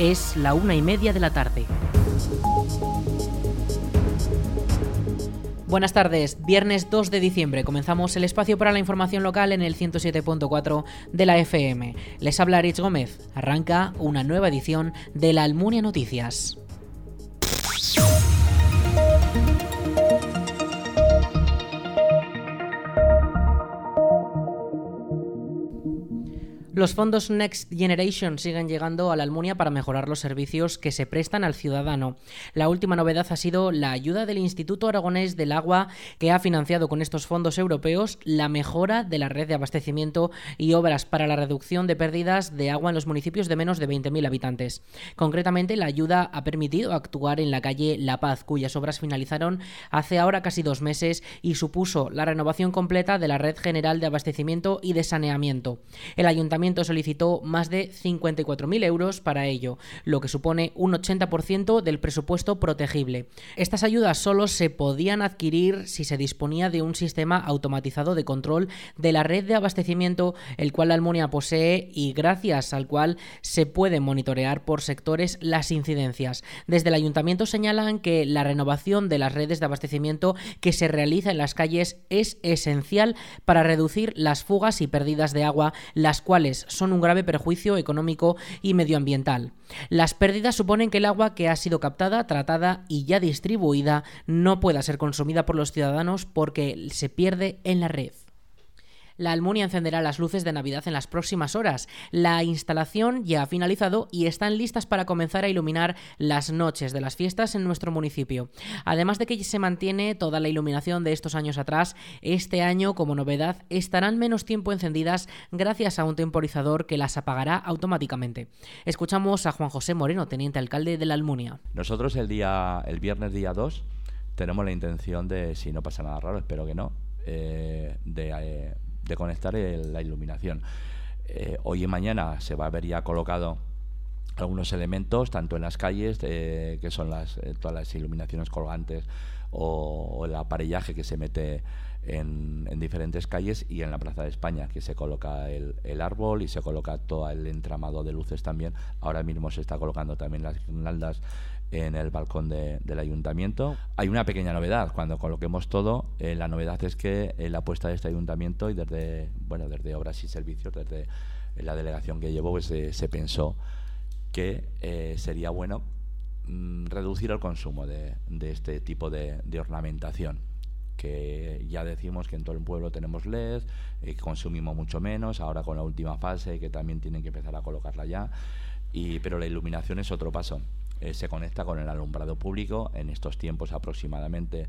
Es la una y media de la tarde. Buenas tardes, viernes 2 de diciembre comenzamos el espacio para la información local en el 107.4 de la FM. Les habla Rich Gómez, arranca una nueva edición de la Almunia Noticias. Los fondos Next Generation siguen llegando a la Almunia para mejorar los servicios que se prestan al ciudadano. La última novedad ha sido la ayuda del Instituto Aragonés del Agua, que ha financiado con estos fondos europeos la mejora de la red de abastecimiento y obras para la reducción de pérdidas de agua en los municipios de menos de 20.000 habitantes. Concretamente, la ayuda ha permitido actuar en la calle La Paz, cuyas obras finalizaron hace ahora casi dos meses y supuso la renovación completa de la red general de abastecimiento y de saneamiento. El ayuntamiento solicitó más de 54.000 euros para ello, lo que supone un 80% del presupuesto protegible. Estas ayudas solo se podían adquirir si se disponía de un sistema automatizado de control de la red de abastecimiento, el cual la Almunia posee y gracias al cual se pueden monitorear por sectores las incidencias. Desde el ayuntamiento señalan que la renovación de las redes de abastecimiento que se realiza en las calles es esencial para reducir las fugas y pérdidas de agua, las cuales son un grave perjuicio económico y medioambiental. Las pérdidas suponen que el agua que ha sido captada, tratada y ya distribuida no pueda ser consumida por los ciudadanos porque se pierde en la red. La Almunia encenderá las luces de Navidad en las próximas horas. La instalación ya ha finalizado y están listas para comenzar a iluminar las noches de las fiestas en nuestro municipio. Además de que se mantiene toda la iluminación de estos años atrás, este año, como novedad, estarán menos tiempo encendidas gracias a un temporizador que las apagará automáticamente. Escuchamos a Juan José Moreno, teniente alcalde de la Almunia. Nosotros el día el viernes día 2 tenemos la intención de, si no pasa nada raro, espero que no, eh, de eh, de conectar la iluminación. Eh, hoy y mañana se va a ver ya colocado algunos elementos, tanto en las calles, eh, que son las, eh, todas las iluminaciones colgantes o, el aparellaje que se mete en, diferentes calles y en la Plaza de España, que se coloca el, árbol y se coloca todo el entramado de luces también. Ahora mismo se está colocando también las guirnaldas en el balcón del ayuntamiento. Hay una pequeña novedad, cuando coloquemos todo, eh, la novedad es que la apuesta de este ayuntamiento y desde, bueno, desde Obras y Servicios, desde la delegación que llevo, pues, se pensó que eh, sería bueno mm, reducir el consumo de, este tipo de, ornamentación que ya decimos que en todo el pueblo tenemos LED, y consumimos mucho menos, ahora con la última fase que también tienen que empezar a colocarla ya, y, pero la iluminación es otro paso. Eh, se conecta con el alumbrado público en estos tiempos aproximadamente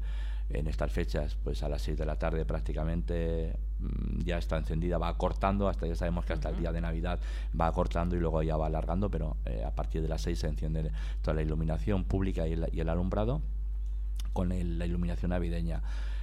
en estas fechas pues a las 6 de la tarde prácticamente mm, ya está encendida va cortando hasta ya sabemos que hasta el día de navidad va cortando y luego ya va alargando pero eh, a partir de las 6 se enciende toda la iluminación pública y el, alumbrado con la iluminación navideña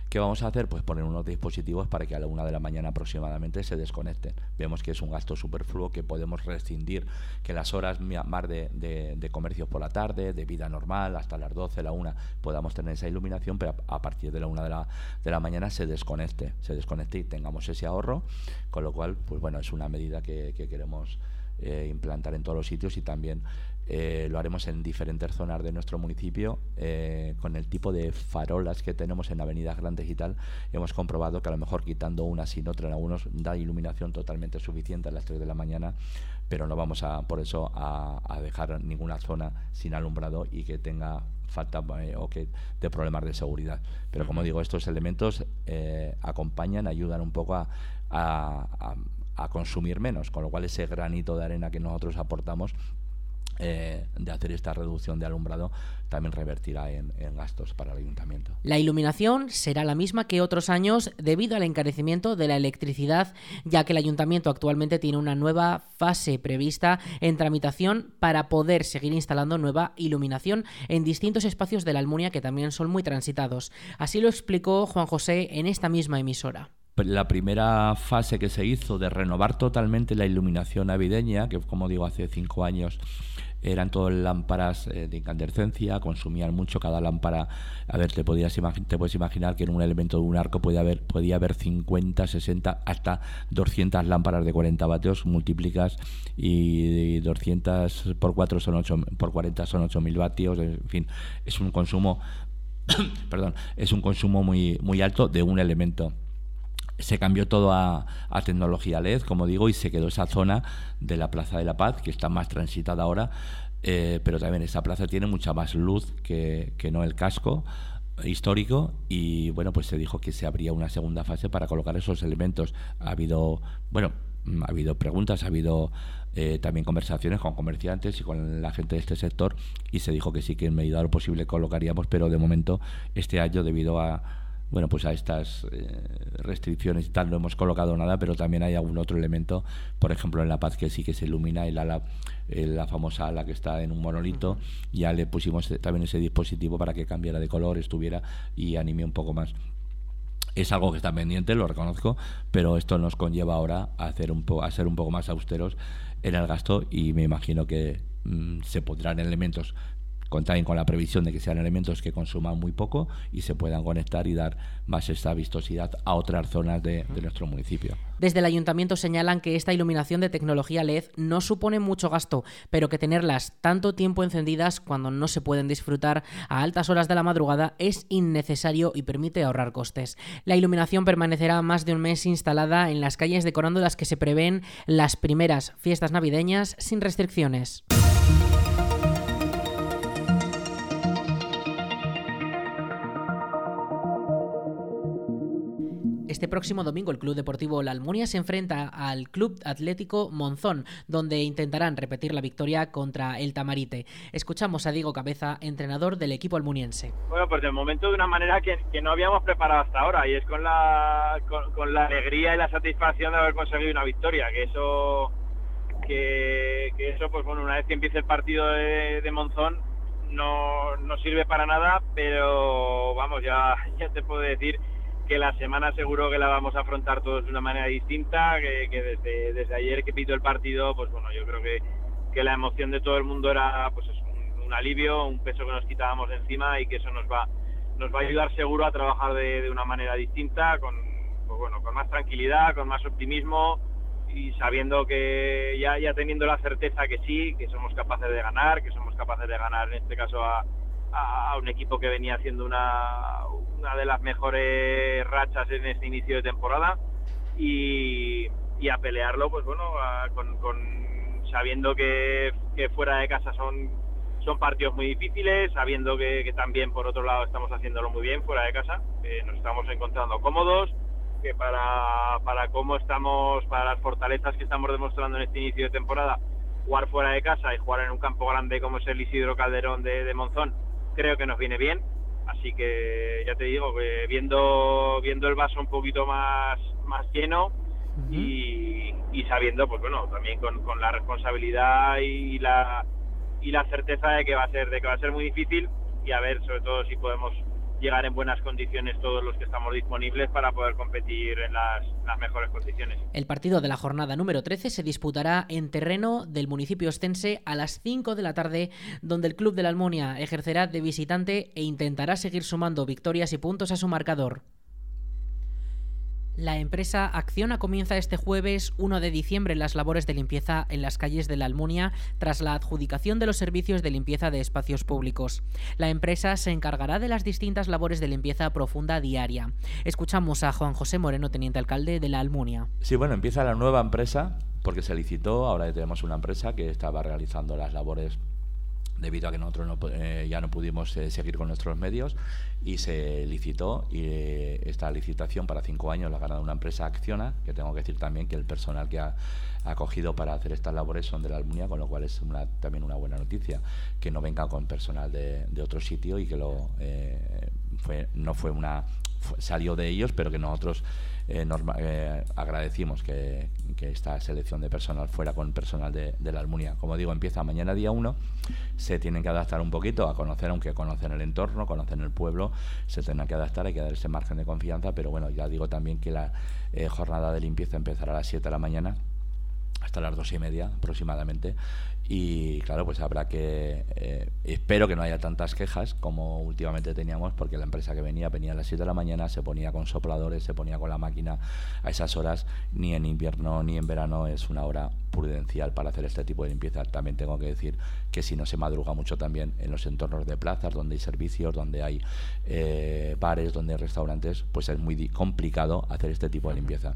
¿Qué vamos a hacer? Pues poner unos dispositivos para que a la una de la mañana aproximadamente se desconecten. Vemos que es un gasto superfluo que podemos rescindir, que las horas más de, de, comercios por la tarde, de vida normal, hasta las 12, la una, podamos tener esa iluminación, pero a, partir de la una de la, mañana se desconecte, se desconecte y tengamos ese ahorro, con lo cual, pues bueno, es una medida que, que queremos eh, implantar en todos los sitios y también eh, lo haremos en diferentes zonas de nuestro municipio eh, con el tipo de farolas que tenemos en avenidas grandes y tal. Hemos comprobado que a lo mejor quitando una sin otra en algunos da iluminación totalmente suficiente a las 3 de la mañana, pero no vamos a por eso a, dejar ninguna zona sin alumbrado y que tenga falta eh, o que de problemas de seguridad. Pero como digo, estos elementos acompañan, ayudan un poco a, a consumir menos, con lo cual ese granito de arena que nosotros aportamos eh, de hacer esta reducción de alumbrado también revertirá en, gastos para el ayuntamiento. La iluminación será la misma que otros años debido al encarecimiento de la electricidad, ya que el ayuntamiento actualmente tiene una nueva fase prevista en tramitación para poder seguir instalando nueva iluminación en distintos espacios de la Almunia que también son muy transitados. Así lo explicó Juan José en esta misma emisora la primera fase que se hizo de renovar totalmente la iluminación navideña, que como digo hace cinco años eran todas lámparas eh, de incandescencia, consumían mucho cada lámpara. A ver, te, podías te puedes imaginar que en un elemento de un arco podía haber, podía haber 50, 60, hasta 200 lámparas de 40 vatios, multiplicas y 200 por 4 son 8, por 40 son 8000 vatios, en fin, es un consumo perdón, es un consumo muy, muy alto de un elemento se cambió todo a, tecnología LED, como digo, y se quedó esa zona de la Plaza de la Paz, que está más transitada ahora, eh, pero también esa plaza tiene mucha más luz que, que, no el casco histórico y bueno pues se dijo que se abría una segunda fase para colocar esos elementos. Ha habido bueno ha habido preguntas ha habido eh, también conversaciones con comerciantes y con la gente de este sector y se dijo que sí que en medida de lo posible colocaríamos pero de momento este año debido a bueno, pues a estas eh, restricciones y tal no hemos colocado nada, pero también hay algún otro elemento, por ejemplo en La Paz que sí que se ilumina, el ala, eh, la famosa ala que está en un monolito, ya le pusimos también ese dispositivo para que cambiara de color, estuviera y anime un poco más. Es algo que está pendiente, lo reconozco, pero esto nos conlleva ahora a, hacer un a ser un poco más austeros en el gasto y me imagino que mm, se pondrán elementos también con la previsión de que sean elementos que consuman muy poco y se puedan conectar y dar más esta vistosidad a otras zonas de, nuestro municipio. Desde el ayuntamiento señalan que esta iluminación de tecnología LED no supone mucho gasto, pero que tenerlas tanto tiempo encendidas cuando no se pueden disfrutar a altas horas de la madrugada es innecesario y permite ahorrar costes. La iluminación permanecerá más de un mes instalada en las calles decorando las que se prevén las primeras fiestas navideñas sin restricciones. Este próximo domingo el Club Deportivo La Almunia se enfrenta al Club Atlético Monzón, donde intentarán repetir la victoria contra el Tamarite. Escuchamos a Diego Cabeza, entrenador del equipo almuniense. Bueno, pues de momento de una manera que, no habíamos preparado hasta ahora y es con la, con, la alegría y la satisfacción de haber conseguido una victoria, que eso, que, eso pues bueno, una vez que empiece el partido de, Monzón no, no sirve para nada, pero vamos, ya, ya te puedo decir que la semana seguro que la vamos a afrontar todos de una manera distinta, que, desde, desde, ayer que pito el partido, pues bueno, yo creo que, que la emoción de todo el mundo era pues un, alivio, un peso que nos quitábamos de encima y que eso nos va, nos va a ayudar seguro a trabajar de, de una manera distinta, con, pues bueno, con más tranquilidad, con más optimismo y sabiendo que ya, ya teniendo la certeza que sí, que somos capaces de ganar, que somos capaces de ganar en este caso a, a, un equipo que venía haciendo una, una de las mejores rachas en este inicio de temporada y, y a pelearlo, pues bueno, con, sabiendo que, que, fuera de casa son, son partidos muy difíciles, sabiendo que, también por otro lado estamos haciéndolo muy bien fuera de casa, que nos estamos encontrando cómodos, que para, para cómo estamos, para las fortalezas que estamos demostrando en este inicio de temporada, jugar fuera de casa y jugar en un campo grande como es el Isidro Calderón de, de Monzón, creo que nos viene bien. Así que ya te digo que viendo viendo el vaso un poquito más más lleno y, sabiendo pues bueno también con, con, la responsabilidad y la y la certeza de que va a ser de que va a ser muy difícil y a ver sobre todo si podemos llegar en buenas condiciones todos los que estamos disponibles para poder competir en las, mejores condiciones. El partido de la jornada número 13 se disputará en terreno del municipio ostense a las 5 de la tarde, donde el Club de la Almonia ejercerá de visitante e intentará seguir sumando victorias y puntos a su marcador. La empresa Acciona comienza este jueves 1 de diciembre las labores de limpieza en las calles de la Almunia tras la adjudicación de los servicios de limpieza de espacios públicos. La empresa se encargará de las distintas labores de limpieza profunda diaria. Escuchamos a Juan José Moreno, teniente alcalde de la Almunia. Sí, bueno, empieza la nueva empresa porque se licitó, ahora tenemos una empresa que estaba realizando las labores debido a que nosotros eh, ya no pudimos eh, seguir con nuestros medios y se licitó y eh, esta licitación para cinco años la ha ganado una empresa Acciona, que tengo que decir también que el personal que ha, acogido para hacer estas labores son de la Almunia, con lo cual es una, también una buena noticia, que no venga con personal de, de otro sitio y que lo fue, no fue una salió de ellos, pero que nosotros eh, eh, agradecimos que, esta selección de personal fuera con personal de, la Almunia. Como digo, empieza mañana día 1, se tienen que adaptar un poquito a conocer, aunque conocen el entorno, conocen el pueblo, se tendrán que adaptar, hay que dar ese margen de confianza, pero bueno, ya digo también que la eh, jornada de limpieza empezará a las 7 de la mañana hasta las dos y media aproximadamente y claro, pues habrá que... Eh, espero que no haya tantas quejas como últimamente teníamos, porque la empresa que venía venía a las 7 de la mañana, se ponía con sopladores, se ponía con la máquina a esas horas, ni en invierno ni en verano es una hora prudencial para hacer este tipo de limpieza. También tengo que decir que si no se madruga mucho también en los entornos de plazas, donde hay servicios, donde hay eh, bares, donde hay restaurantes, pues es muy complicado hacer este tipo de limpieza.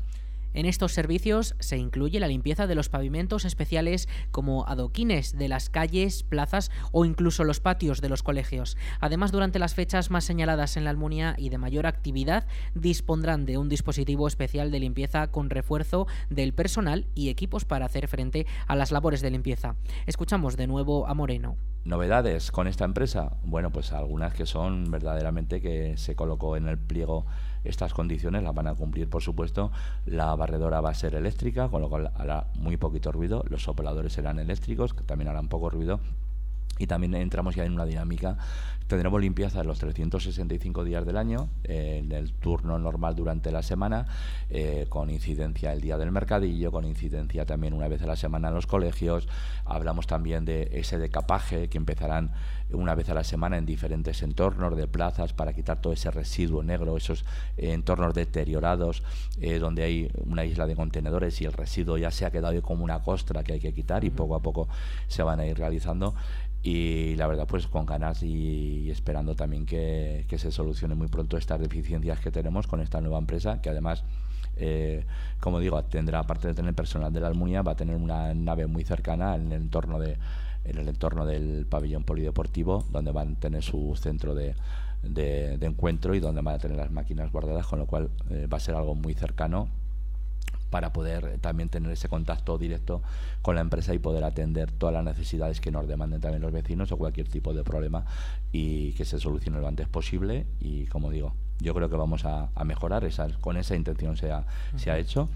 En estos servicios se incluye la limpieza de los pavimentos especiales como adoquines de las calles, plazas o incluso los patios de los colegios. Además, durante las fechas más señaladas en la Almunia y de mayor actividad, dispondrán de un dispositivo especial de limpieza con refuerzo del personal y equipos para hacer frente a las labores de limpieza. Escuchamos de nuevo a Moreno. ¿Novedades con esta empresa? Bueno, pues algunas que son verdaderamente que se colocó en el pliego estas condiciones las van a cumplir, por supuesto. La barredora va a ser eléctrica, con lo cual hará muy poquito ruido. Los sopladores serán eléctricos, que también harán poco ruido y también entramos ya en una dinámica. Tendremos limpieza los 365 días del año, en el turno normal durante la semana, eh, con incidencia el día del mercadillo, con incidencia también una vez a la semana en los colegios. Hablamos también de ese decapaje que empezarán una vez a la semana en diferentes entornos de plazas para quitar todo ese residuo negro, esos entornos deteriorados eh, donde hay una isla de contenedores y el residuo ya se ha quedado como una costra que hay que quitar y poco a poco se van a ir realizando y la verdad pues con ganas y, esperando también que, se solucione muy pronto estas deficiencias que tenemos con esta nueva empresa que además eh, como digo tendrá aparte de tener personal de la Almunia va a tener una nave muy cercana en el entorno de en el entorno del pabellón polideportivo donde van a tener su centro de, de, encuentro y donde van a tener las máquinas guardadas con lo cual eh, va a ser algo muy cercano para poder también tener ese contacto directo con la empresa y poder atender todas las necesidades que nos demanden también los vecinos o cualquier tipo de problema y que se solucione lo antes posible. Y como digo yo creo que vamos a, mejorar. Esa, con esa intención se ha, se ha hecho.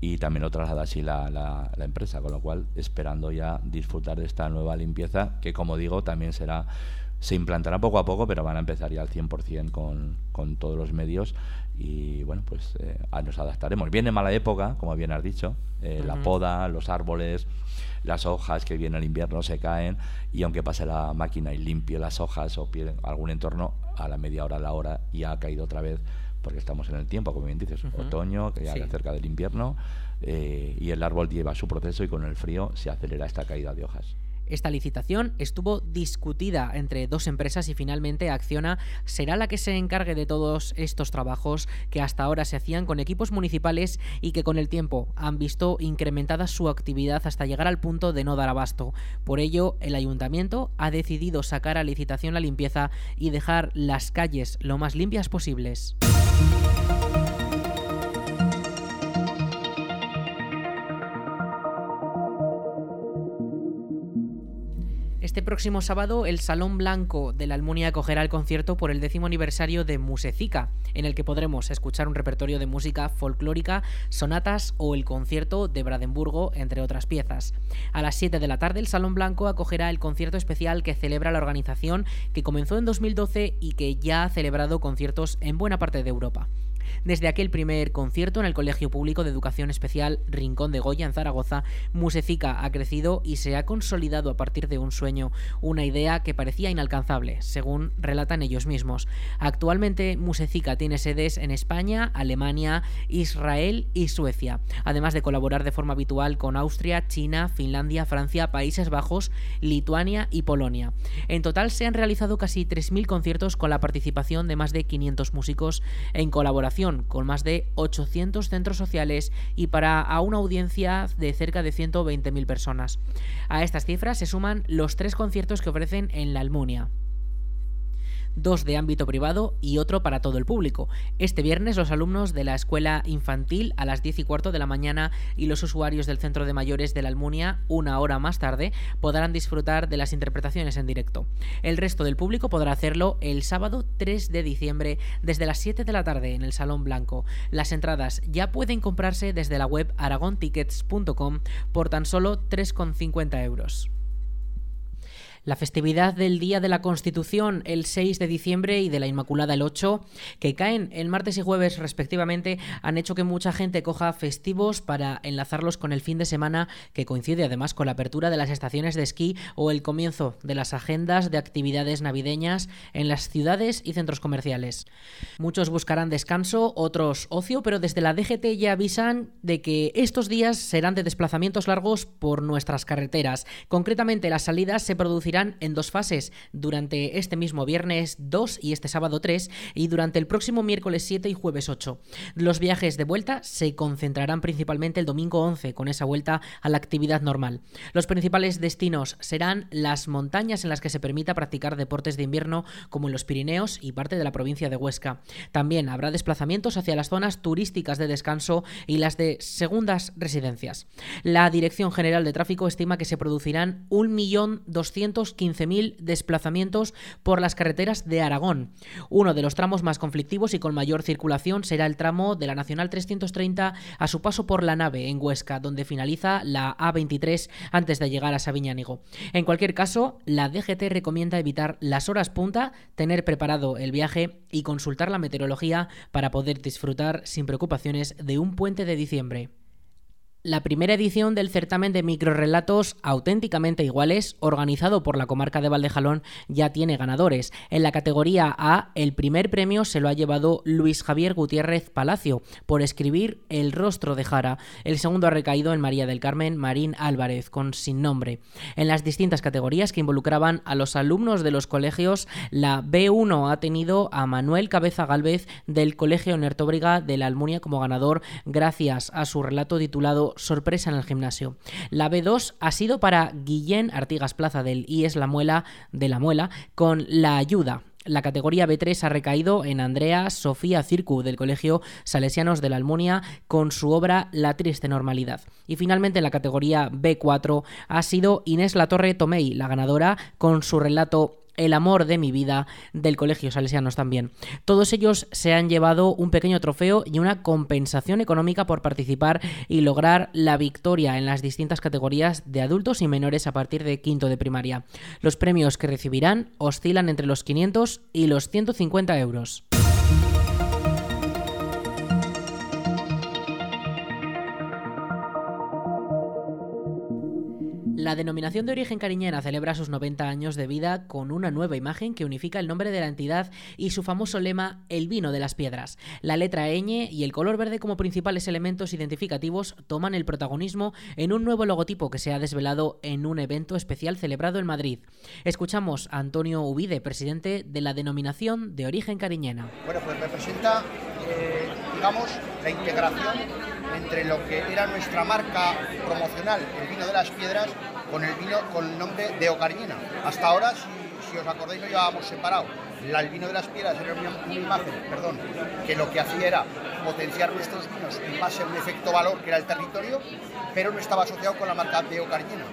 Y también lo traslada así la, la, la, empresa, con lo cual esperando ya disfrutar de esta nueva limpieza que como digo también será se implantará poco a poco, pero van a empezar ya al 100% con, con todos los medios y bueno, pues eh, nos adaptaremos. Viene mala época, como bien has dicho, eh, la poda, los árboles, las hojas que viene el invierno se caen y aunque pase la máquina y limpie las hojas o algún entorno, a la media hora, a la hora ya ha caído otra vez porque estamos en el tiempo, como bien dices, otoño, que ya sí. cerca del invierno, eh, y el árbol lleva su proceso y con el frío se acelera esta caída de hojas. Esta licitación estuvo discutida entre dos empresas y finalmente Acciona será la que se encargue de todos estos trabajos que hasta ahora se hacían con equipos municipales y que con el tiempo han visto incrementada su actividad hasta llegar al punto de no dar abasto. Por ello, el ayuntamiento ha decidido sacar a licitación la limpieza y dejar las calles lo más limpias posibles. Este próximo sábado, el Salón Blanco de la Almunia acogerá el concierto por el décimo aniversario de Musecica, en el que podremos escuchar un repertorio de música folclórica, sonatas o el concierto de Brandenburgo, entre otras piezas. A las 7 de la tarde, el Salón Blanco acogerá el concierto especial que celebra la organización que comenzó en 2012 y que ya ha celebrado conciertos en buena parte de Europa. Desde aquel primer concierto en el Colegio Público de Educación Especial Rincón de Goya en Zaragoza, Musecica ha crecido y se ha consolidado a partir de un sueño, una idea que parecía inalcanzable, según relatan ellos mismos. Actualmente Musecica tiene sedes en España, Alemania, Israel y Suecia, además de colaborar de forma habitual con Austria, China, Finlandia, Francia, Países Bajos, Lituania y Polonia. En total se han realizado casi 3.000 conciertos con la participación de más de 500 músicos en colaboración con más de 800 centros sociales y para a una audiencia de cerca de 120.000 personas. A estas cifras se suman los tres conciertos que ofrecen en la Almunia dos de ámbito privado y otro para todo el público. Este viernes los alumnos de la escuela infantil a las 10 y cuarto de la mañana y los usuarios del centro de mayores de la Almunia una hora más tarde podrán disfrutar de las interpretaciones en directo. El resto del público podrá hacerlo el sábado 3 de diciembre desde las 7 de la tarde en el Salón Blanco. Las entradas ya pueden comprarse desde la web aragontickets.com por tan solo 3,50 euros. La festividad del Día de la Constitución el 6 de diciembre y de la Inmaculada el 8, que caen el martes y jueves respectivamente, han hecho que mucha gente coja festivos para enlazarlos con el fin de semana que coincide además con la apertura de las estaciones de esquí o el comienzo de las agendas de actividades navideñas en las ciudades y centros comerciales. Muchos buscarán descanso, otros ocio, pero desde la DGT ya avisan de que estos días serán de desplazamientos largos por nuestras carreteras. Concretamente las salidas se producirán en dos fases, durante este mismo viernes 2 y este sábado 3 y durante el próximo miércoles 7 y jueves 8. Los viajes de vuelta se concentrarán principalmente el domingo 11 con esa vuelta a la actividad normal. Los principales destinos serán las montañas en las que se permita practicar deportes de invierno como en los Pirineos y parte de la provincia de Huesca. También habrá desplazamientos hacia las zonas turísticas de descanso y las de segundas residencias. La Dirección General de Tráfico estima que se producirán 1.200.000 15.000 desplazamientos por las carreteras de Aragón. Uno de los tramos más conflictivos y con mayor circulación será el tramo de la Nacional 330 a su paso por la nave en Huesca, donde finaliza la A23 antes de llegar a Sabiñánigo. En cualquier caso, la DGT recomienda evitar las horas punta, tener preparado el viaje y consultar la meteorología para poder disfrutar sin preocupaciones de un puente de diciembre. La primera edición del certamen de microrelatos auténticamente iguales, organizado por la comarca de Valdejalón, ya tiene ganadores. En la categoría A, el primer premio se lo ha llevado Luis Javier Gutiérrez Palacio por escribir El rostro de Jara. El segundo ha recaído en María del Carmen Marín Álvarez, con sin nombre. En las distintas categorías que involucraban a los alumnos de los colegios, la B1 ha tenido a Manuel Cabeza Galvez del Colegio Nertóbriga de la Almunia como ganador, gracias a su relato titulado sorpresa en el gimnasio. La B2 ha sido para Guillén Artigas Plaza del IES La Muela de La Muela con La Ayuda, la categoría B3 ha recaído en Andrea Sofía Circu del Colegio Salesianos de la Almunia con su obra La triste normalidad. Y finalmente en la categoría B4 ha sido Inés Latorre Tomei, la ganadora, con su relato el amor de mi vida del Colegio Salesianos también. Todos ellos se han llevado un pequeño trofeo y una compensación económica por participar y lograr la victoria en las distintas categorías de adultos y menores a partir de quinto de primaria. Los premios que recibirán oscilan entre los 500 y los 150 euros. La denominación de origen cariñena celebra sus 90 años de vida con una nueva imagen que unifica el nombre de la entidad y su famoso lema El vino de las piedras. La letra ñ y el color verde como principales elementos identificativos toman el protagonismo en un nuevo logotipo que se ha desvelado en un evento especial celebrado en Madrid. Escuchamos a Antonio Ubide, presidente de la denominación de origen cariñena. Bueno, pues representa, eh, digamos, la integración entre lo que era nuestra marca promocional, el vino de las piedras, con el vino con el nombre de Ocarina. Hasta ahora, si, os acordáis, lo llevábamos separado. el vino de las piedras era una, imagen, perdón, que lo que hacía era potenciar nuestros vinos en base a un efecto valor que era el territorio, pero no estaba asociado con la marca de Ocarina.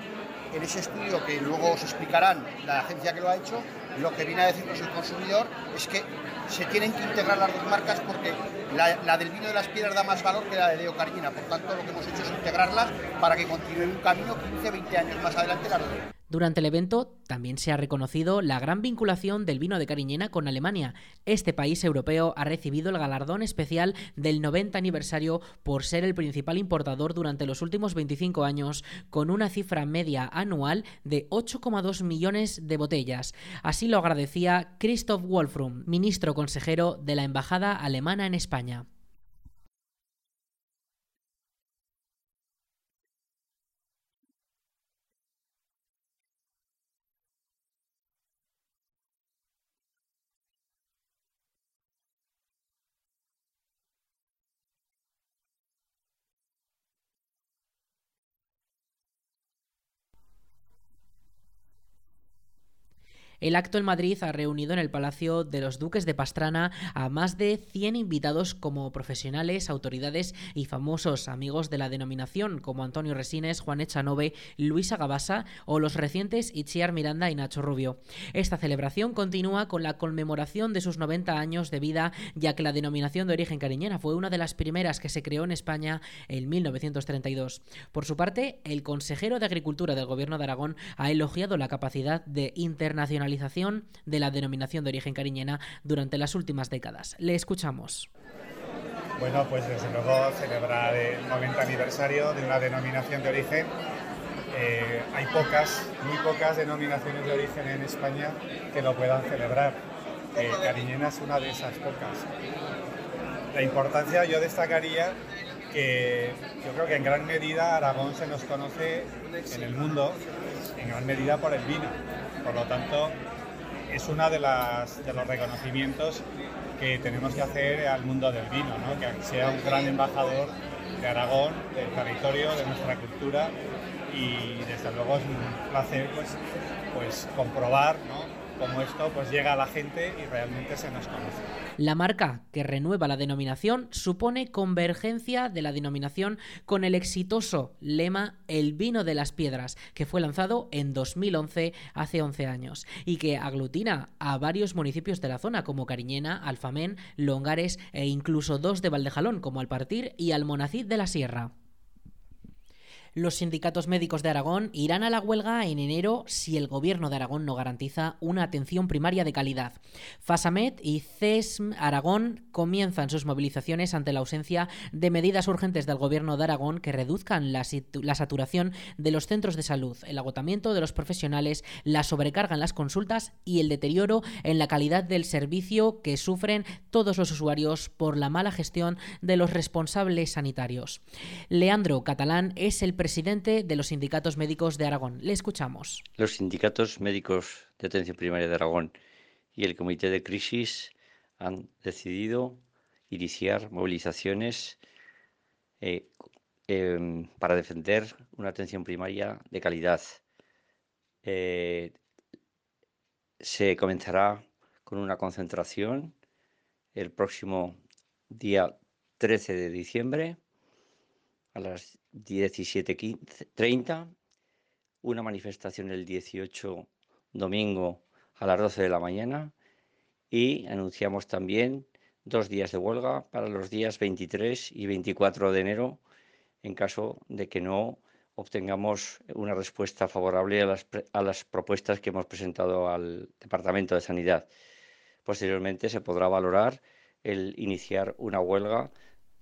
En ese estudio que luego os explicarán la agencia que lo ha hecho, lo que viene a decirnos el consumidor es que se tienen que integrar las dos marcas porque la, del vino de las piedras da más valor que la de Deo Carmina. Por tanto, lo que hemos hecho es integrarlas para que continúen un camino 15, 20 años más adelante las dos. Durante el evento también se ha reconocido la gran vinculación del vino de Cariñena con Alemania. Este país europeo ha recibido el galardón especial del 90 aniversario por ser el principal importador durante los últimos 25 años, con una cifra media anual de 8,2 millones de botellas. Así lo agradecía Christoph Wolfrum, ministro consejero de la Embajada Alemana en España. внимания. El acto en Madrid ha reunido en el Palacio de los Duques de Pastrana a más de 100 invitados como profesionales, autoridades y famosos amigos de la denominación como Antonio Resines, Juan Echanove, Luisa Gabasa o los recientes Itziar Miranda y Nacho Rubio. Esta celebración continúa con la conmemoración de sus 90 años de vida, ya que la denominación de origen cariñena fue una de las primeras que se creó en España en 1932. Por su parte, el consejero de Agricultura del Gobierno de Aragón ha elogiado la capacidad de internacionalización de la denominación de origen cariñena durante las últimas décadas. Le escuchamos. Bueno, pues desde luego celebrar el 90 aniversario de una denominación de origen. Eh, hay pocas, muy pocas denominaciones de origen en España que lo puedan celebrar. Eh, cariñena es una de esas pocas. La importancia yo destacaría que yo creo que en gran medida Aragón se nos conoce en el mundo, en gran medida por el vino por lo tanto, es uno de, de los reconocimientos que tenemos que hacer al mundo del vino, que sea un gran embajador de Aragón, del territorio, de nuestra cultura y desde luego es un placer pues, pues comprobar cómo esto pues, llega a la gente y realmente se nos conoce. La marca que renueva la denominación supone convergencia de la denominación con el exitoso lema El vino de las piedras, que fue lanzado en 2011, hace 11 años, y que aglutina a varios municipios de la zona como Cariñena, Alfamén, Longares e incluso dos de Valdejalón como Alpartir y Almonacid de la Sierra. Los sindicatos médicos de Aragón irán a la huelga en enero si el gobierno de Aragón no garantiza una atención primaria de calidad. FASAMED y CESM Aragón comienzan sus movilizaciones ante la ausencia de medidas urgentes del gobierno de Aragón que reduzcan la, saturación de los centros de salud, el agotamiento de los profesionales, la sobrecarga en las consultas y el deterioro en la calidad del servicio que sufren todos los usuarios por la mala gestión de los responsables sanitarios. Leandro Catalán es el presidente de los sindicatos médicos de Aragón. Le escuchamos. Los sindicatos médicos de atención primaria de Aragón y el Comité de Crisis han decidido iniciar movilizaciones eh, em, para defender una atención primaria de calidad. Eh, se comenzará con una concentración el próximo día 13 de diciembre a las 17.30, una manifestación el 18 domingo a las 12 de la mañana y anunciamos también dos días de huelga para los días 23 y 24 de enero en caso de que no obtengamos una respuesta favorable a las, a las propuestas que hemos presentado al Departamento de Sanidad. Posteriormente se podrá valorar el iniciar una huelga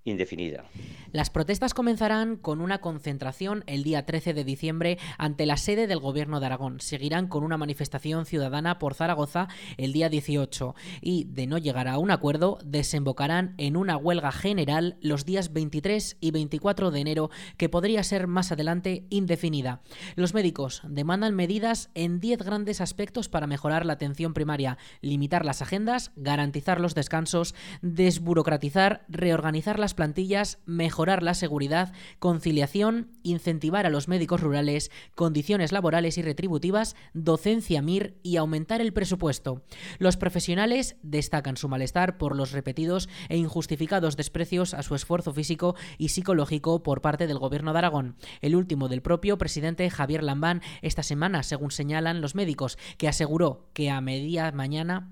indefinida. Las protestas comenzarán con una concentración el día 13 de diciembre ante la sede del Gobierno de Aragón. Seguirán con una manifestación ciudadana por Zaragoza el día 18 y, de no llegar a un acuerdo, desembocarán en una huelga general los días 23 y 24 de enero que podría ser más adelante indefinida. Los médicos demandan medidas en 10 grandes aspectos para mejorar la atención primaria, limitar las agendas, garantizar los descansos, desburocratizar, reorganizar las plantillas, mejorar la seguridad, conciliación, incentivar a los médicos rurales, condiciones laborales y retributivas, docencia MIR y aumentar el presupuesto. Los profesionales destacan su malestar por los repetidos e injustificados desprecios a su esfuerzo físico y psicológico por parte del Gobierno de Aragón. El último del propio presidente Javier Lambán esta semana, según señalan los médicos, que aseguró que a media mañana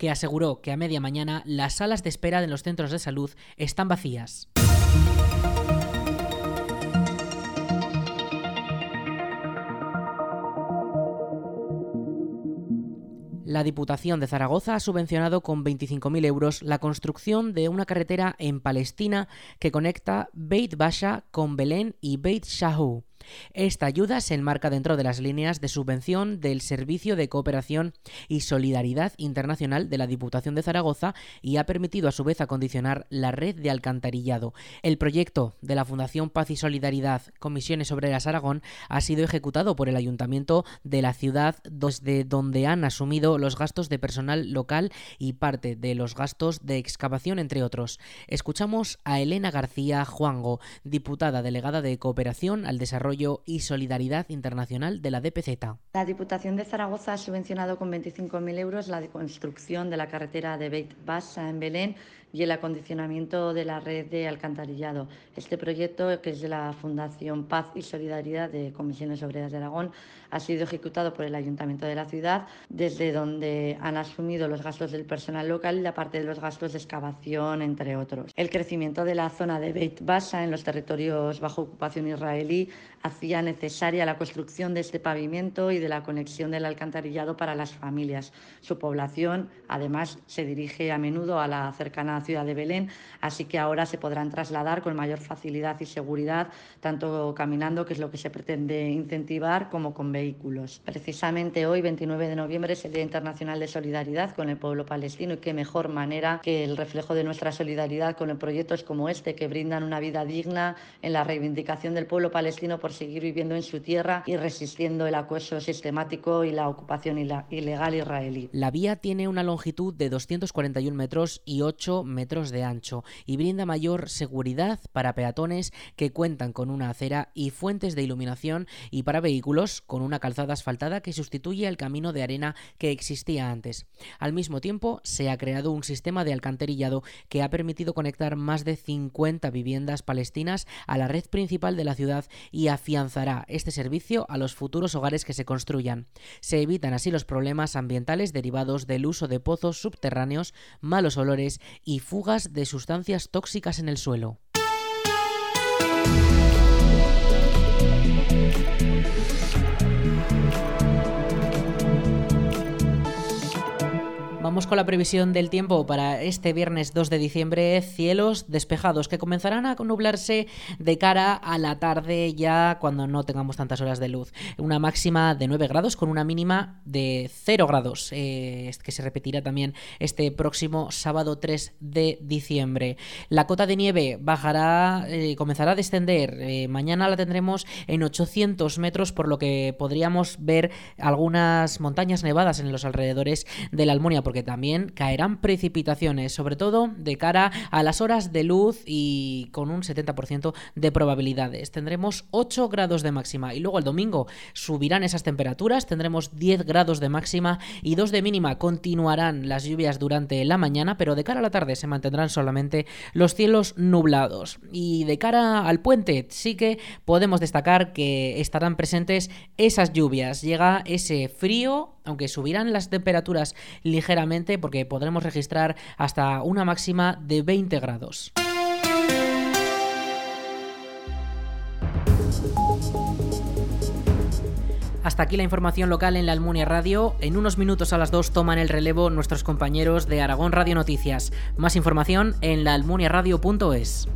que aseguró que a media mañana las salas de espera de los centros de salud están vacías. La Diputación de Zaragoza ha subvencionado con 25.000 euros la construcción de una carretera en Palestina que conecta Beit Basha con Belén y Beit Shahu. Esta ayuda se enmarca dentro de las líneas de subvención del Servicio de Cooperación y Solidaridad Internacional de la Diputación de Zaragoza y ha permitido a su vez acondicionar la red de alcantarillado. El proyecto de la Fundación Paz y Solidaridad Comisiones Obreras Aragón ha sido ejecutado por el Ayuntamiento de la ciudad desde donde han asumido los gastos de personal local y parte de los gastos de excavación entre otros. Escuchamos a Elena García Juango, diputada delegada de Cooperación al Desarrollo Y Solidaridad Internacional de la DPZ. La Diputación de Zaragoza ha subvencionado con 25.000 euros la construcción de la carretera de Beit Bassa en Belén y el acondicionamiento de la red de alcantarillado. Este proyecto, que es de la Fundación Paz y Solidaridad de Comisiones Obreras de Aragón, ha sido ejecutado por el Ayuntamiento de la ciudad, desde donde han asumido los gastos del personal local y la parte de los gastos de excavación, entre otros. El crecimiento de la zona de Beit Basa en los territorios bajo ocupación israelí hacía necesaria la construcción de este pavimento y de la conexión del alcantarillado para las familias. Su población, además, se dirige a menudo a la cercana ciudad de Belén, así que ahora se podrán trasladar con mayor facilidad y seguridad, tanto caminando, que es lo que se pretende incentivar, como con vehículos. Precisamente hoy, 29 de noviembre, es el Día Internacional de Solidaridad con el pueblo palestino y qué mejor manera que el reflejo de nuestra solidaridad con proyectos como este que brindan una vida digna en la reivindicación del pueblo palestino por seguir viviendo en su tierra y resistiendo el acoso sistemático y la ocupación ilegal israelí. La vía tiene una longitud de 241 metros y 8 metros de ancho y brinda mayor seguridad para peatones que cuentan con una acera y fuentes de iluminación y para vehículos con una calzada asfaltada que sustituye el camino de arena que existía antes. Al mismo tiempo, se ha creado un sistema de alcantarillado que ha permitido conectar más de 50 viviendas palestinas a la red principal de la ciudad y afianzará este servicio a los futuros hogares que se construyan. Se evitan así los problemas ambientales derivados del uso de pozos subterráneos, malos olores y fugas de sustancias tóxicas en el suelo. Vamos con la previsión del tiempo para este viernes 2 de diciembre. Cielos despejados que comenzarán a nublarse de cara a la tarde ya cuando no tengamos tantas horas de luz. Una máxima de 9 grados con una mínima de 0 grados, eh, que se repetirá también este próximo sábado 3 de diciembre. La cota de nieve bajará, eh, comenzará a descender. Eh, mañana la tendremos en 800 metros, por lo que podríamos ver algunas montañas nevadas en los alrededores de la Almunia, porque también caerán precipitaciones, sobre todo de cara a las horas de luz y con un 70% de probabilidades. Tendremos 8 grados de máxima y luego el domingo subirán esas temperaturas, tendremos 10 grados de máxima y 2 de mínima. Continuarán las lluvias durante la mañana, pero de cara a la tarde se mantendrán solamente los cielos nublados. Y de cara al puente sí que podemos destacar que estarán presentes esas lluvias. Llega ese frío aunque subirán las temperaturas ligeramente porque podremos registrar hasta una máxima de 20 grados. Hasta aquí la información local en la Almunia Radio. En unos minutos a las 2 toman el relevo nuestros compañeros de Aragón Radio Noticias. Más información en laalmuniaradio.es.